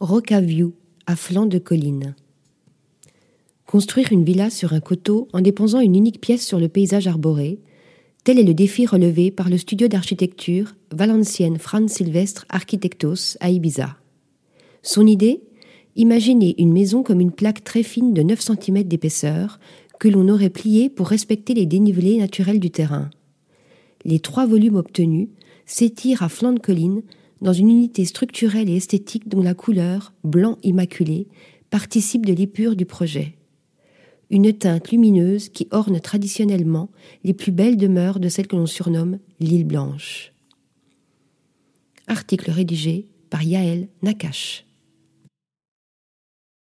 Rocaview, à flanc de colline. Construire une villa sur un coteau en déposant une unique pièce sur le paysage arboré, tel est le défi relevé par le studio d'architecture valencienne Franz Sylvestre Architectos à Ibiza. Son idée Imaginer une maison comme une plaque très fine de 9 cm d'épaisseur que l'on aurait pliée pour respecter les dénivelés naturels du terrain. Les trois volumes obtenus s'étirent à flanc de colline dans une unité structurelle et esthétique dont la couleur, blanc immaculé, participe de l'épure du projet. Une teinte lumineuse qui orne traditionnellement les plus belles demeures de celle que l'on surnomme l'île blanche. Article rédigé par Yaël Nakache.